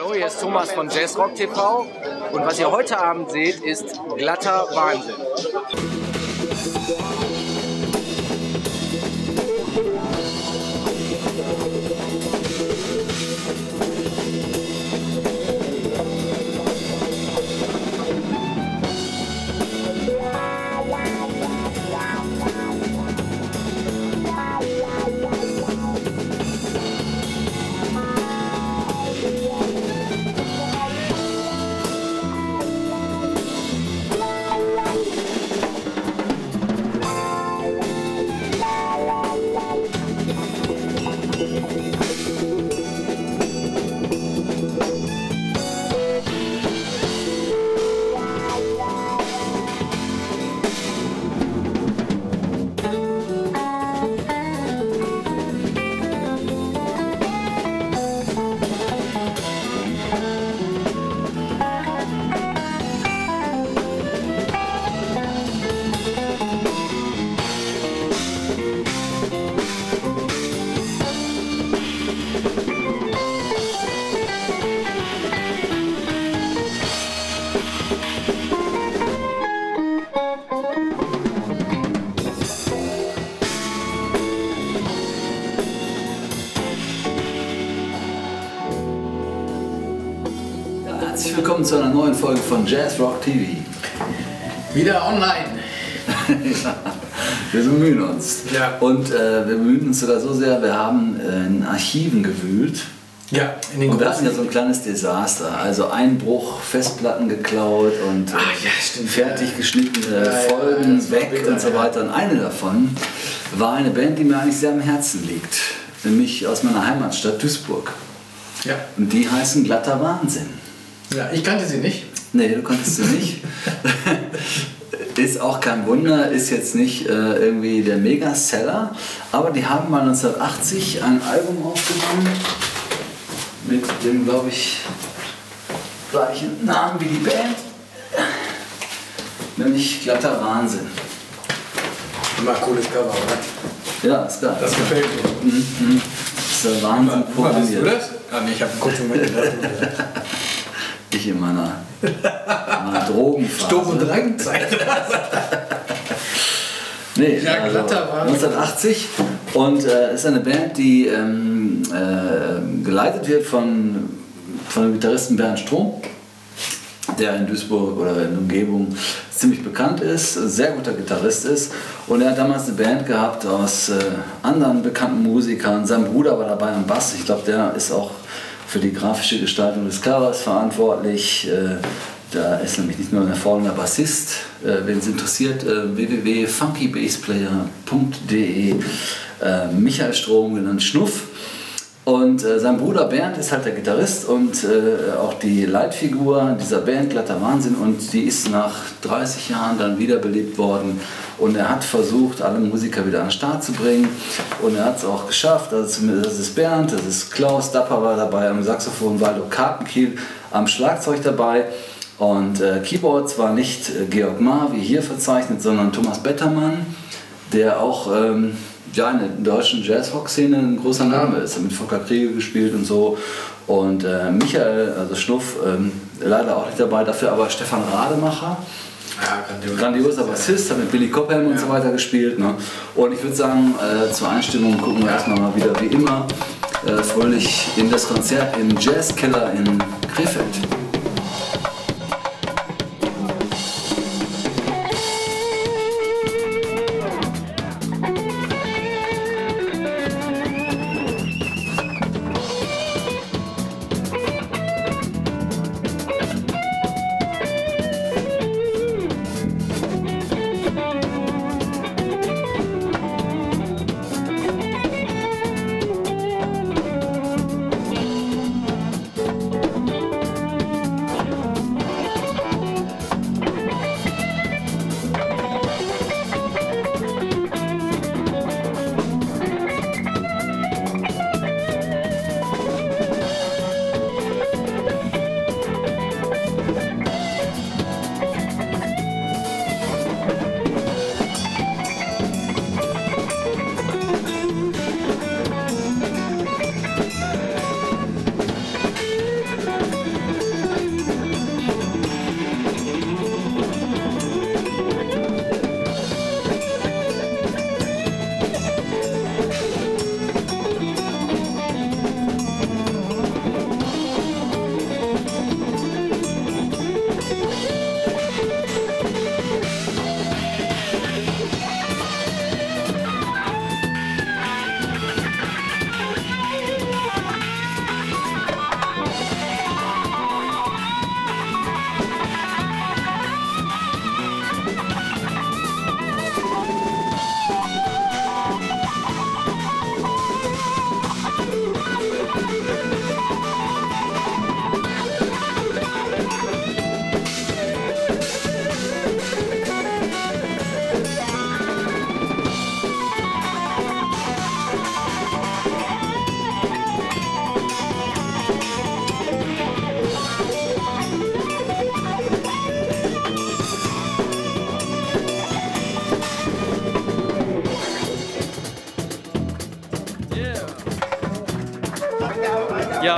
Hallo, hier ist Thomas von Jazzrock TV und was ihr heute Abend seht, ist glatter Wahnsinn. Herzlich willkommen zu einer neuen Folge von Jazz Rock TV. Wieder online. ja, wir bemühen uns. Ja. Und äh, wir bemühen uns sogar so sehr, wir haben äh, in Archiven gewühlt. Ja, in den Und wir hatten ja so ein kleines Desaster. Also Einbruch, Festplatten geklaut und äh, Ach ja, stimmt. fertig geschnittene Ja, ja, Folgen war weg bitter, und so ja. weiter. Und eine davon war eine Band, die mir eigentlich sehr am Herzen liegt. Nämlich aus meiner Heimatstadt Duisburg. ja. Und die heißen Glatter Wahnsinn. Ja, ich kannte sie nicht. Nee, du konntest sie nicht. ist auch kein Wunder, ist jetzt nicht äh, irgendwie der Mega-Seller, aber die haben mal 1980 ein Album aufgenommen mit dem, glaube ich, gleichen Namen wie die Band, nämlich Glatter Wahnsinn. Immer cooles Cover, oder? Ja, ist geil. Das gefällt mir. Mhm. ist der Wahnsinn mal, bist du programmiert. das? Ah, nee, ich habe einen kurzen Moment gedacht. Ich in meiner, meiner Drogenphase. Sturm- und Drangzeit. Nee, Ja, also glatter war- 1980 und äh, ist eine Band, die ähm, äh, geleitet wird von, von dem Gitarristen Bernd Strom, der in Duisburg oder in der Umgebung ziemlich bekannt ist, ein sehr guter Gitarrist ist und er hat damals eine Band gehabt aus äh, anderen bekannten Musikern. Sein Bruder war dabei am Bass, ich glaube, der ist auch für die grafische Gestaltung des Covers verantwortlich. Äh, da ist nämlich nicht nur ein hervorragender Bassist, äh, wen es interessiert, äh, www.funkybasslayer.de, äh, Michael Strom, genannt Schnuff. Und sein Bruder Bernd ist halt der Gitarrist und auch die Leitfigur dieser Band Glatter Wahnsinn und die ist nach 30 Jahren dann wiederbelebt worden und er hat versucht, alle Musiker wieder an den Start zu bringen und er hat es auch geschafft. Also das ist Bernd, das ist Klaus Dapper war dabei am Saxophon, Waldo Kartenkiel am Schlagzeug dabei und äh, Keyboards war nicht äh, Georg Maar wie hier verzeichnet, sondern Thomas Bettermann, der auch ähm, ja, in der deutschen Jazz-Rock-Szene ein großer Name ist. Hat mit Volker Kriege gespielt und so. Und äh, Michael, also Schnuff, ähm, leider auch nicht dabei, dafür aber Stefan Rademacher. Ja, grandios. Grandioser Bassist, hat mit Billy Cobham und so weiter gespielt. Ne? Und ich würde sagen, äh, zur Einstimmung gucken wir erstmal mal wieder wie immer äh, fröhlich in das Konzert im Jazzkeller in Krefeld.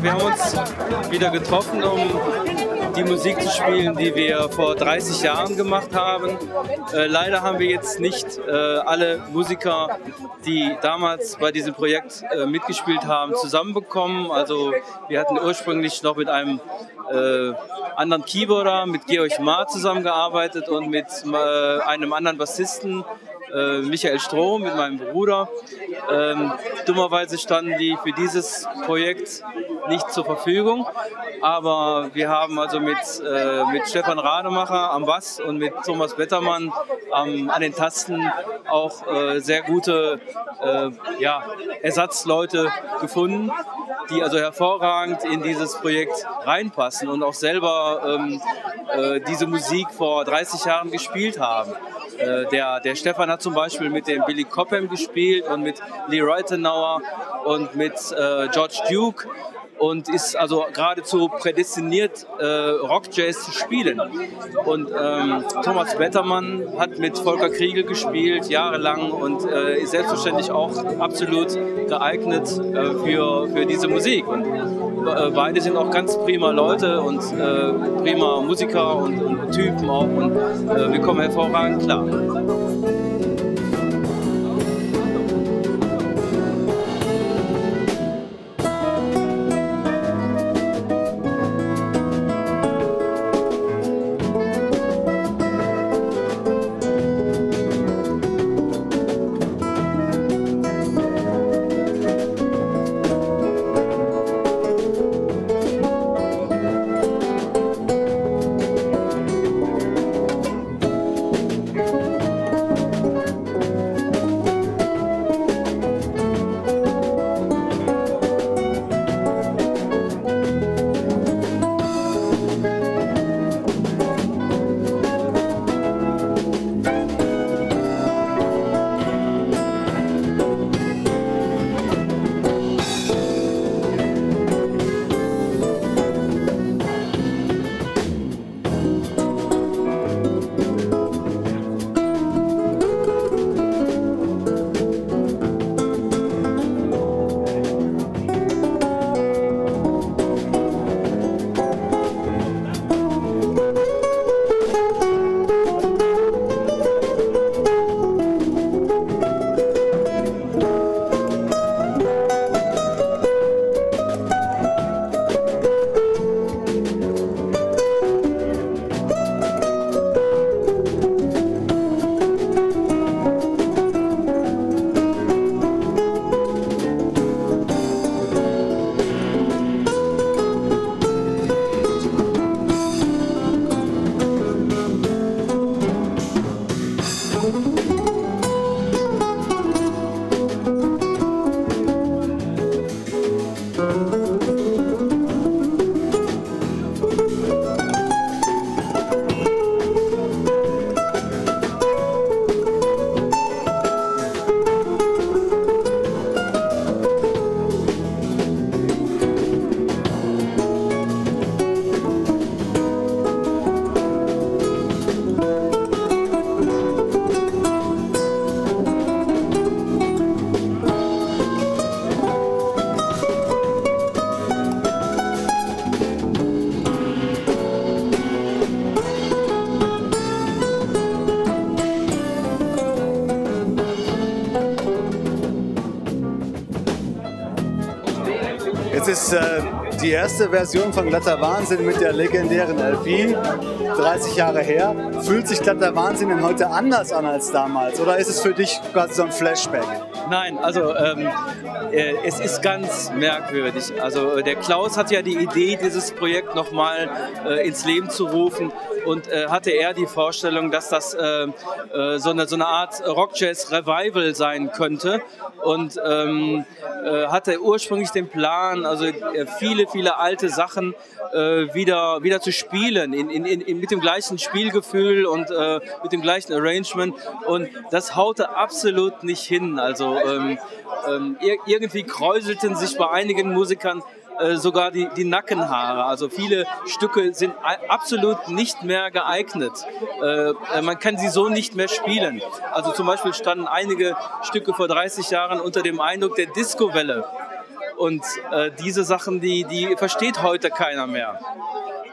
Wir haben uns wieder getroffen, um die Musik zu spielen, die wir vor 30 Jahren gemacht haben. Äh, leider haben wir jetzt nicht äh, alle Musiker, die damals bei diesem Projekt äh, mitgespielt haben, zusammenbekommen. Also wir hatten ursprünglich noch mit einem äh, anderen Keyboarder, mit Georg Maar zusammengearbeitet und mit äh, einem anderen Bassisten, äh, Michael Stroh, mit meinem Bruder. Ähm, dummerweise standen die für dieses Projekt nicht zur Verfügung, aber wir haben also mit, äh, mit Stefan Rademacher am Bass und mit Thomas Bettermann am, an den Tasten auch äh, sehr gute äh, ja, Ersatzleute gefunden, die also hervorragend in dieses Projekt reinpassen und auch selber ähm, äh, diese Musik vor 30 Jahren gespielt haben. Äh, der, der Stefan hat zum Beispiel mit dem Billy Cobham gespielt und mit Lee Reutenauer und mit äh, George Duke und ist also geradezu prädestiniert, äh, Rock-Jazz zu spielen. Und ähm, Thomas Bettermann hat mit Volker Kriegel gespielt, jahrelang, und äh, ist selbstverständlich auch absolut geeignet äh, für, für diese Musik. Und äh, beide sind auch ganz prima Leute und äh, prima Musiker und, und, Typen auch. Und äh, wir kommen hervorragend klar. Die erste Version von Glatter Wahnsinn mit der legendären LP, 30 Jahre her. Fühlt sich Glatter Wahnsinn denn heute anders an als damals? Oder ist es für dich quasi so ein Flashback? Nein, also ähm, äh, es ist ganz merkwürdig. Also äh, der Klaus hat ja die Idee, dieses Projekt nochmal äh, ins Leben zu rufen und äh, hatte er die Vorstellung, dass das äh, äh, so, eine, so eine Art Rock-Jazz-Revival sein könnte und ähm, äh, hatte ursprünglich den Plan, also viele, viele alte Sachen wieder, wieder zu spielen, in, in, in, mit dem gleichen Spielgefühl und mit dem gleichen Arrangement. Und das haute absolut nicht hin. Also ähm, ähm, irgendwie kräuselten sich bei einigen Musikern äh, sogar die, die Nackenhaare. Also viele Stücke sind absolut nicht mehr geeignet. Äh, äh, man kann sie so nicht mehr spielen. Also zum Beispiel standen einige Stücke vor 30 Jahren unter dem Eindruck der Disco-Welle Und äh, diese Sachen, die, die versteht heute keiner mehr.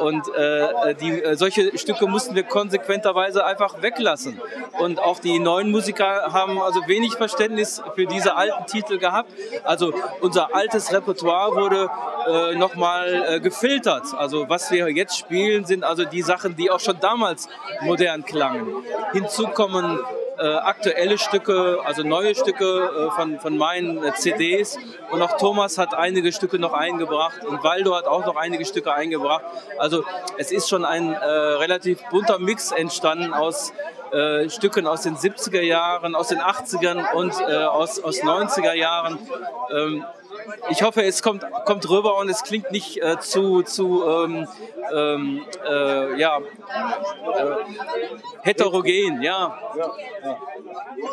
Und äh, die, äh, solche Stücke mussten wir konsequenterweise einfach weglassen. Und auch die neuen Musiker haben also wenig Verständnis für diese alten Titel gehabt. Also unser altes Repertoire wurde äh, nochmal äh, gefiltert. Also was wir jetzt spielen, sind also die Sachen, die auch schon damals modern klangen. Hinzu kommen äh, aktuelle Stücke, also neue Stücke äh, von, von meinen äh, CDs. Und auch Thomas hat einige Stücke noch eingebracht und Waldo hat auch noch einige Stücke eingebracht. Also es ist schon ein äh, relativ bunter Mix entstanden aus äh, Stücken aus den 70er Jahren, aus den 80ern und äh, aus, aus 90er Jahren. Ähm, ich hoffe, es kommt, kommt rüber und es klingt nicht äh, zu, zu ähm, ähm, äh, ja, äh, heterogen. Ja.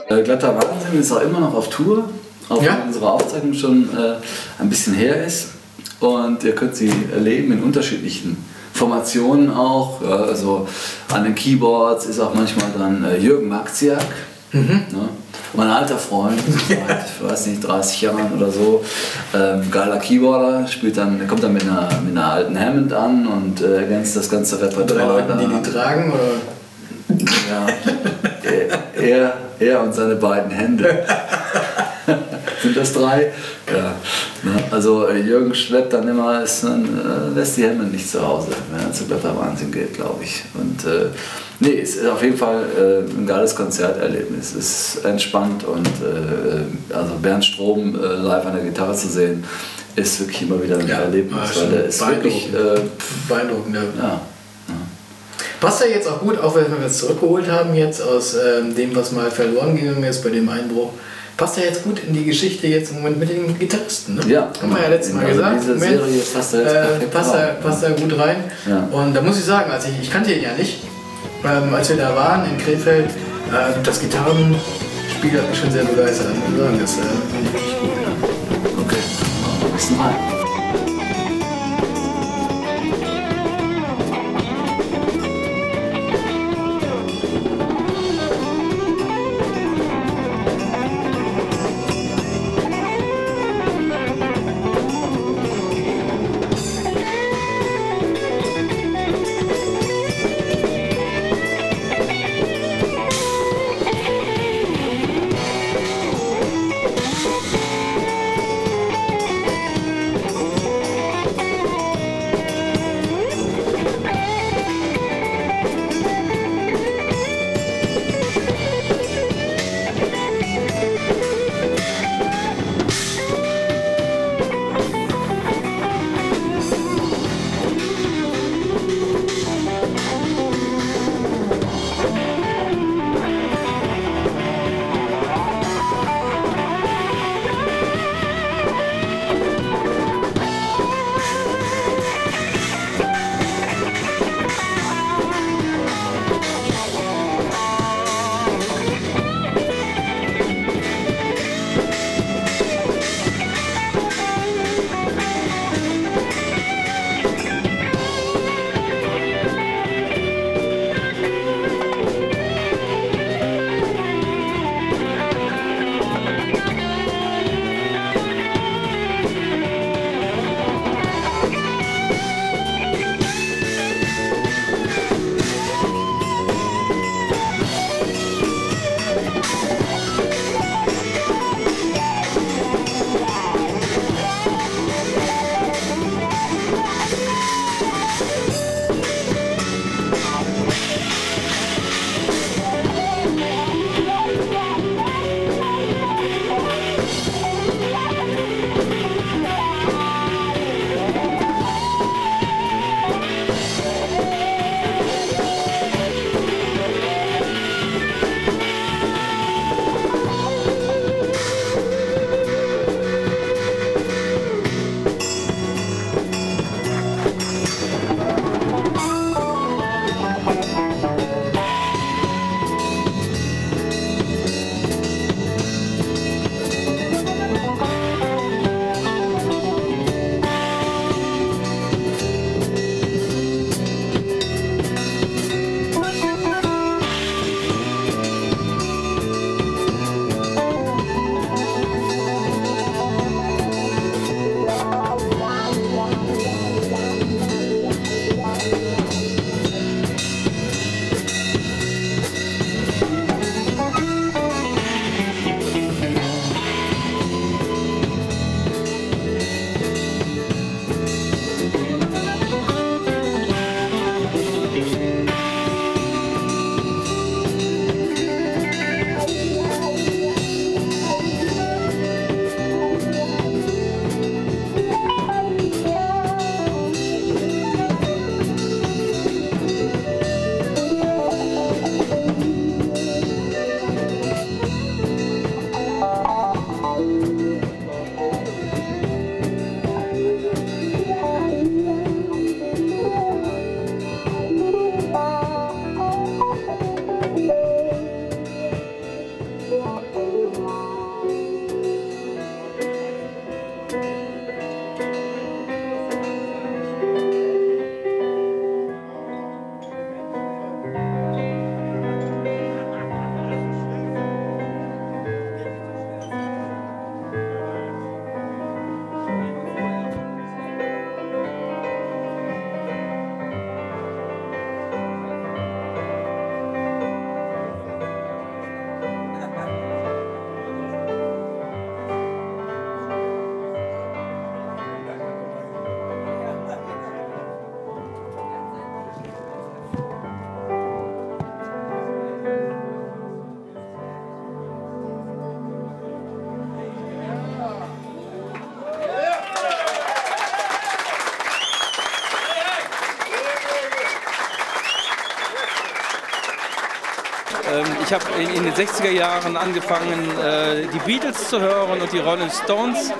Äh, Glatter Wahnsinn ist auch immer noch auf Tour, auch Ja. wenn unsere Aufzeichnung schon äh, ein bisschen her ist. Und ihr könnt sie erleben in unterschiedlichen Formationen auch. Ja, also an den Keyboards ist auch manchmal dann äh, Jürgen Marziak. Ne? Mein alter Freund, seit, ich weiß nicht, 30 Jahren oder so. Ähm, geiler Keyboarder, spielt dann, kommt dann mit einer, mit einer alten Hammond an und äh, ergänzt das ganze Drei Repertoire. Leuten, die die tragen oder? Ja. Er, er, er und seine beiden Hände. Sind das drei? Ja. Ne, Also Jürgen schleppt dann immer, ist, äh, lässt die Hände nicht zu Hause, wenn er zu Glatter Wahnsinn geht, glaube ich. Und äh, nee, es ist auf jeden Fall äh, ein geiles Konzerterlebnis. Es ist entspannt und äh, also Bernd Strom äh, live an der Gitarre zu sehen, ist wirklich immer wieder ein Ja, Erlebnis, ah, weil der ist wirklich, äh, Beeindruckend. Ja. ja, Passt ja jetzt auch gut, auch wenn wir es zurückgeholt haben jetzt aus ähm, dem, was mal verloren gegangen ist bei dem Einbruch. Passt ja jetzt gut in die Geschichte jetzt im Moment mit den Gitarristen. Ne? Ja. Haben wir ja letztes Mal Also gesagt. diese Moment, Serie passt da jetzt äh, passt, da, passt da gut rein. Ja. Und da muss ich sagen, als ich, ich kannte ihn ja nicht, ähm, als wir da waren in Krefeld, äh, das Gitarrenspiel hat mich schon sehr begeistert. Ich muss sagen, das äh, fand ich wirklich gut. okay. Bis mal. Ich habe in, den 60er Jahren angefangen, äh, die Beatles zu hören und die Rolling Stones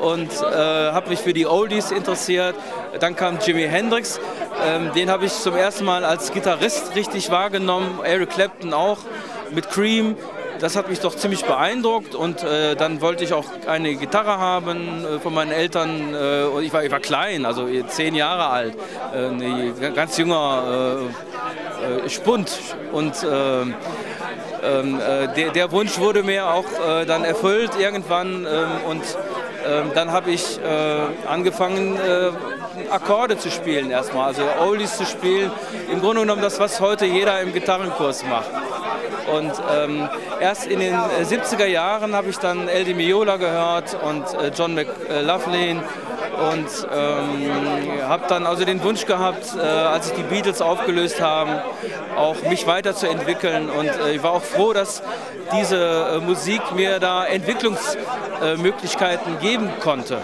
und äh, habe mich für die Oldies interessiert. Dann kam Jimi Hendrix, ähm, den habe ich zum ersten Mal als Gitarrist richtig wahrgenommen, Eric Clapton auch mit Cream. Das hat mich doch ziemlich beeindruckt und äh, dann wollte ich auch eine Gitarre haben äh, von meinen Eltern. Äh, ich, war, ich war klein, also zehn Jahre alt, ein äh, ganz junger äh, Spund und ähm, ähm, der, der, Wunsch wurde mir auch dann erfüllt irgendwann ähm, und ähm, dann habe ich äh, angefangen, äh, Akkorde zu spielen erstmal, also Oldies zu spielen. Im Grunde genommen das, was heute jeder im Gitarrenkurs macht. Und ähm, erst in den 70er Jahren habe ich dann El Di Miola gehört und äh, John McLaughlin und ähm, habe dann also den Wunsch gehabt, äh, als sich die Beatles aufgelöst haben, auch mich weiterzuentwickeln und äh, ich war auch froh, dass diese äh, Musik mir da Entwicklungsmöglichkeiten geben konnte.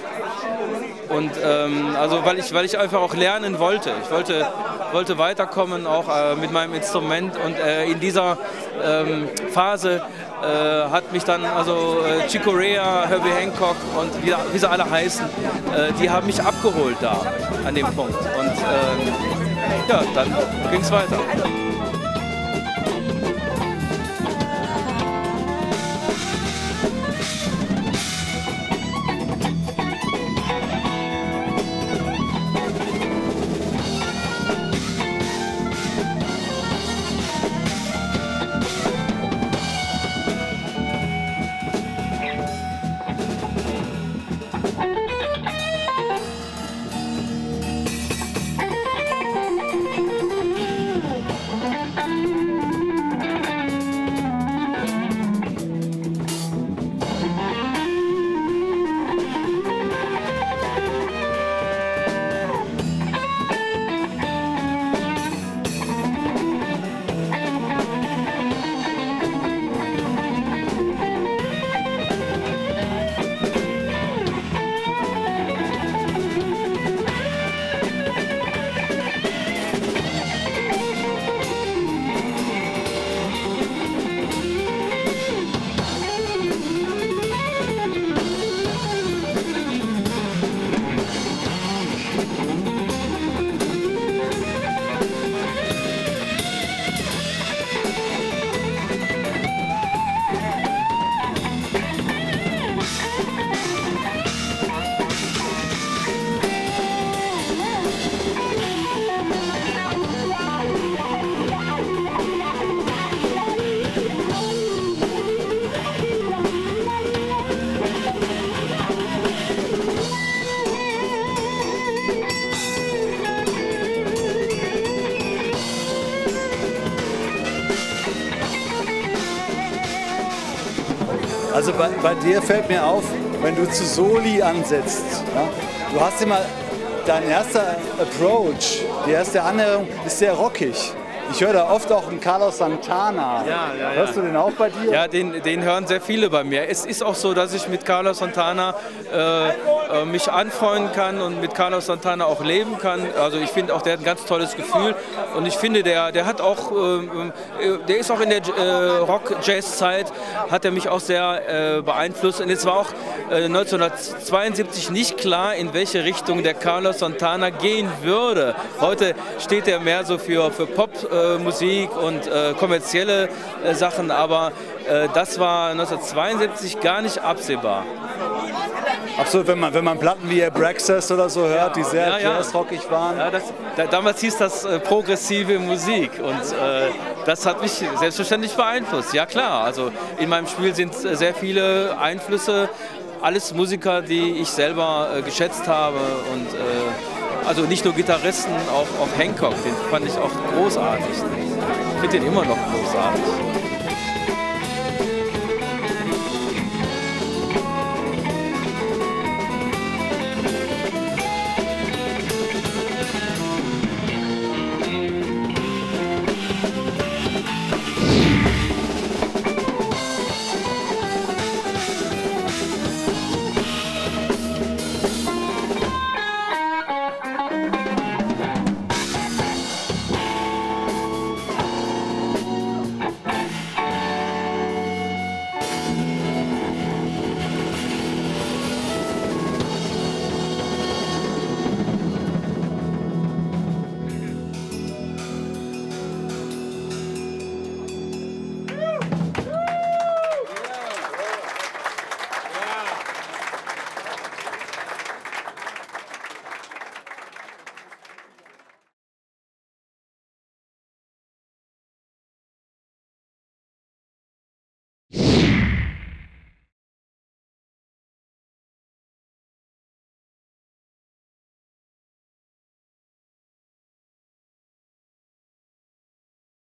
Und ähm, also weil ich, weil ich einfach auch lernen wollte. Ich wollte, wollte weiterkommen auch äh, mit meinem Instrument und äh, in dieser ähm, Phase äh, hat mich dann, also äh, Chico Rea, Herbie Hancock und wie, wie sie alle heißen, äh, die haben mich abgeholt da an dem Punkt. Und ähm, ja, dann ging es weiter. Bei, dir fällt mir auf, wenn du zu Soli ansetzt, ja, du hast immer, dein erster Approach, die erste Annäherung ist sehr rockig. Ich höre da oft auch einen Carlos Santana. Ja, ja. Hörst du den auch bei dir? Ja, den, den hören sehr viele bei mir. Es ist auch so, dass ich mit Carlos Santana äh, äh, mich anfreunden kann und mit Carlos Santana auch leben kann. Also ich finde auch, der hat ein ganz tolles Gefühl und ich finde, der, der hat auch, äh, äh der ist auch in der äh, Rock-Jazz-Zeit, hat er mich auch sehr beeinflusst. Und es war auch 1972 nicht klar, in welche Richtung der Carlos Santana gehen würde. Heute steht er mehr so für, für Pop- äh, Musik und äh, kommerzielle äh, Sachen, aber äh, das war 1972 gar nicht absehbar. Absolut, wenn man, wenn man Platten wie Braxis oder so hört, die sehr ja, ja. jazzrockig waren. Ja, das, da, damals hieß das äh, progressive Musik und das hat mich selbstverständlich beeinflusst. Ja klar, also in meinem Spiel sind sehr viele Einflüsse, alles Musiker, die ich selber geschätzt habe und also nicht nur Gitarristen, auch, auch Hancock, den fand ich auch großartig. Ich finde den immer noch großartig.